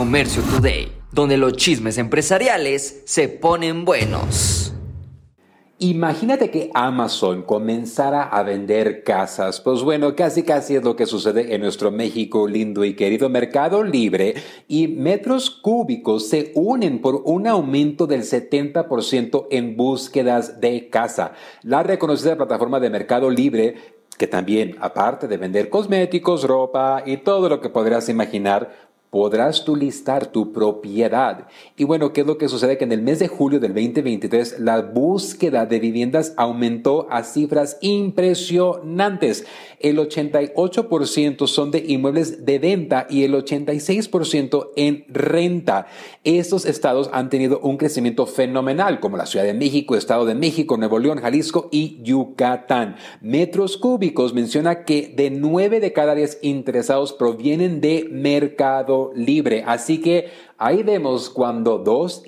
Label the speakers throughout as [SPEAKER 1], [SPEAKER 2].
[SPEAKER 1] Comercio Today, donde los chismes empresariales se ponen buenos.
[SPEAKER 2] Imagínate que Amazon comenzara a vender casas. Pues bueno, casi casi es lo que sucede en nuestro México lindo y querido mercado libre y metros cúbicos se unen por un aumento del 70% en búsquedas de casa. La reconocida plataforma de mercado libre que también, aparte de vender cosméticos, ropa y todo lo que podrás imaginar, podrás tú listar tu propiedad. Y bueno, ¿qué es lo que sucede? Que en el mes de julio del 2023 la búsqueda de viviendas aumentó a cifras impresionantes. El 88% son de inmuebles de venta y el 86% en renta. Estos estados han tenido un crecimiento fenomenal, como la Ciudad de México, Estado de México, Nuevo León, Jalisco y Yucatán. Metros cúbicos menciona que de 9 de cada 10 interesados provienen de mercado libre. Así que ahí vemos cuando dos,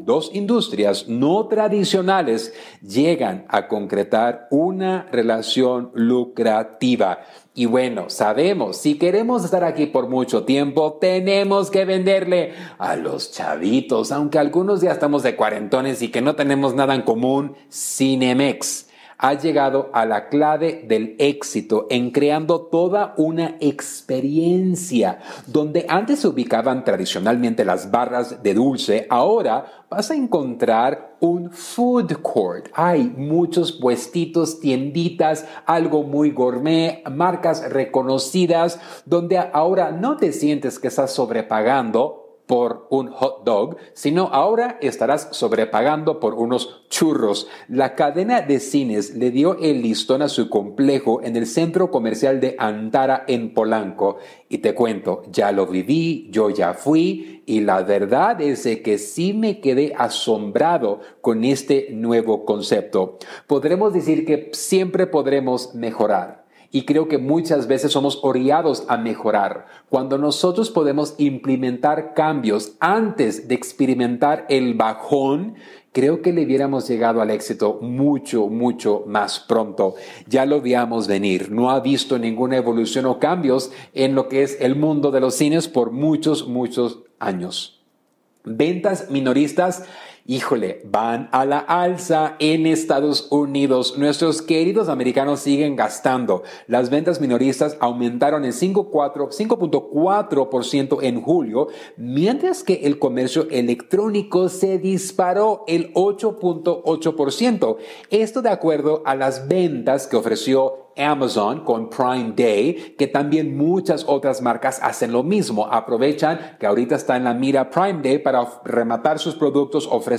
[SPEAKER 2] dos industrias no tradicionales llegan a concretar una relación lucrativa. Y bueno, sabemos, si queremos estar aquí por mucho tiempo, tenemos que venderle a los chavitos, aunque algunos ya estamos de cuarentones y que no tenemos nada en común, Cinemex ha llegado a la clave del éxito en creando toda una experiencia. Donde antes se ubicaban tradicionalmente las barras de dulce, ahora vas a encontrar un food court. Hay muchos puestitos, tienditas, algo muy gourmet, marcas reconocidas, donde ahora no te sientes que estás sobrepagando por un hot dog, sino ahora estarás sobrepagando por unos churros. La cadena de cines le dio el listón a su complejo en el centro comercial de Antara en Polanco. Y te cuento, ya lo viví, yo ya fui y la verdad es que sí me quedé asombrado con este nuevo concepto. Podremos decir que siempre podremos mejorar y creo que muchas veces somos orillados a mejorar. Cuando nosotros podemos implementar cambios antes de experimentar el bajón, creo que le hubiéramos llegado al éxito mucho, mucho más pronto. Ya lo veíamos venir. No ha visto ninguna evolución o cambios en lo que es el mundo de los cines por muchos, muchos años. Ventas minoristas híjole, van a la alza en Estados Unidos. Nuestros queridos americanos siguen gastando. Las ventas minoristas aumentaron en 5.4% en julio, mientras que el comercio electrónico se disparó el 8.8%. Esto de acuerdo a las ventas que ofreció Amazon con Prime Day, que también muchas otras marcas hacen lo mismo. Aprovechan que ahorita está en la mira Prime Day para rematar sus productos, ofrecer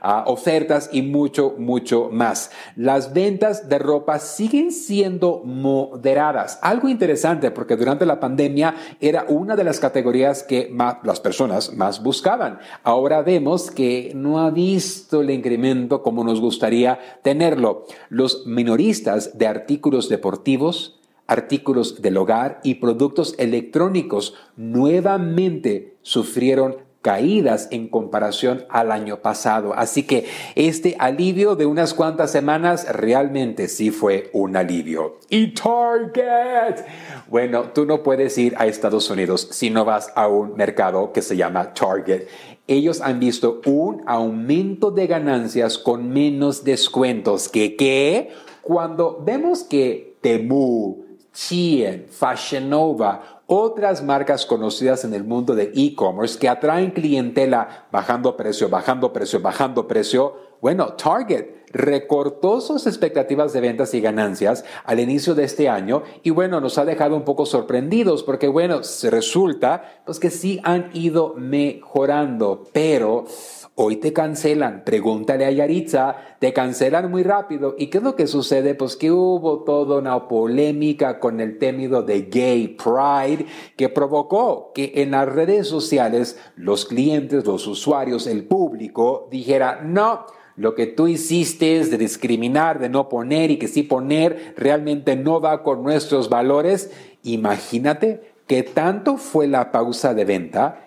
[SPEAKER 2] ah, ofertas y mucho, mucho más. Las ventas de ropa siguen siendo moderadas. Algo interesante porque durante la pandemia era una de las categorías que más, las personas más buscaban. Ahora vemos que no ha visto el incremento como nos gustaría tenerlo. Los minoristas de artículos deportivos, artículos del hogar y productos electrónicos nuevamente sufrieron caídas en comparación al año pasado. Así que este alivio de unas cuantas semanas realmente sí fue un alivio. Y Target. Bueno, tú no puedes ir a Estados Unidos si no vas a un mercado que se llama Target. Ellos han visto un aumento de ganancias con menos descuentos que qué cuando vemos que Temu, Chien, Fashion Nova, otras marcas conocidas en el mundo de e-commerce que atraen clientela bajando precio, bajando precio, bajando precio, bueno, Target recortó sus expectativas de ventas y ganancias al inicio de este año y bueno, nos ha dejado un poco sorprendidos porque bueno, se resulta pues que sí han ido mejorando, pero Hoy te cancelan, pregúntale a Yaritza, te cancelan muy rápido. ¿Y qué es lo que sucede? Pues que hubo toda una polémica con el temido de gay pride que provocó que en las redes sociales los clientes, los usuarios, el público dijera, no, lo que tú hiciste de discriminar, de no poner y que sí poner realmente no va con nuestros valores. Imagínate que tanto fue la pausa de venta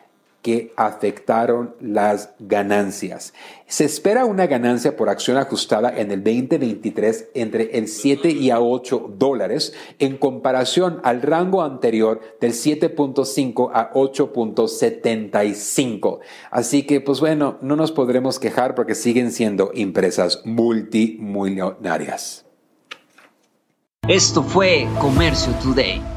[SPEAKER 3] que afectaron las ganancias. Se espera una ganancia por acción ajustada en el 2023 entre el 7 y a 8 dólares en comparación al rango anterior del 7.5 a 8.75. Así que, pues bueno, no nos podremos quejar porque siguen siendo empresas multimillonarias.
[SPEAKER 1] Esto fue Comercio Today.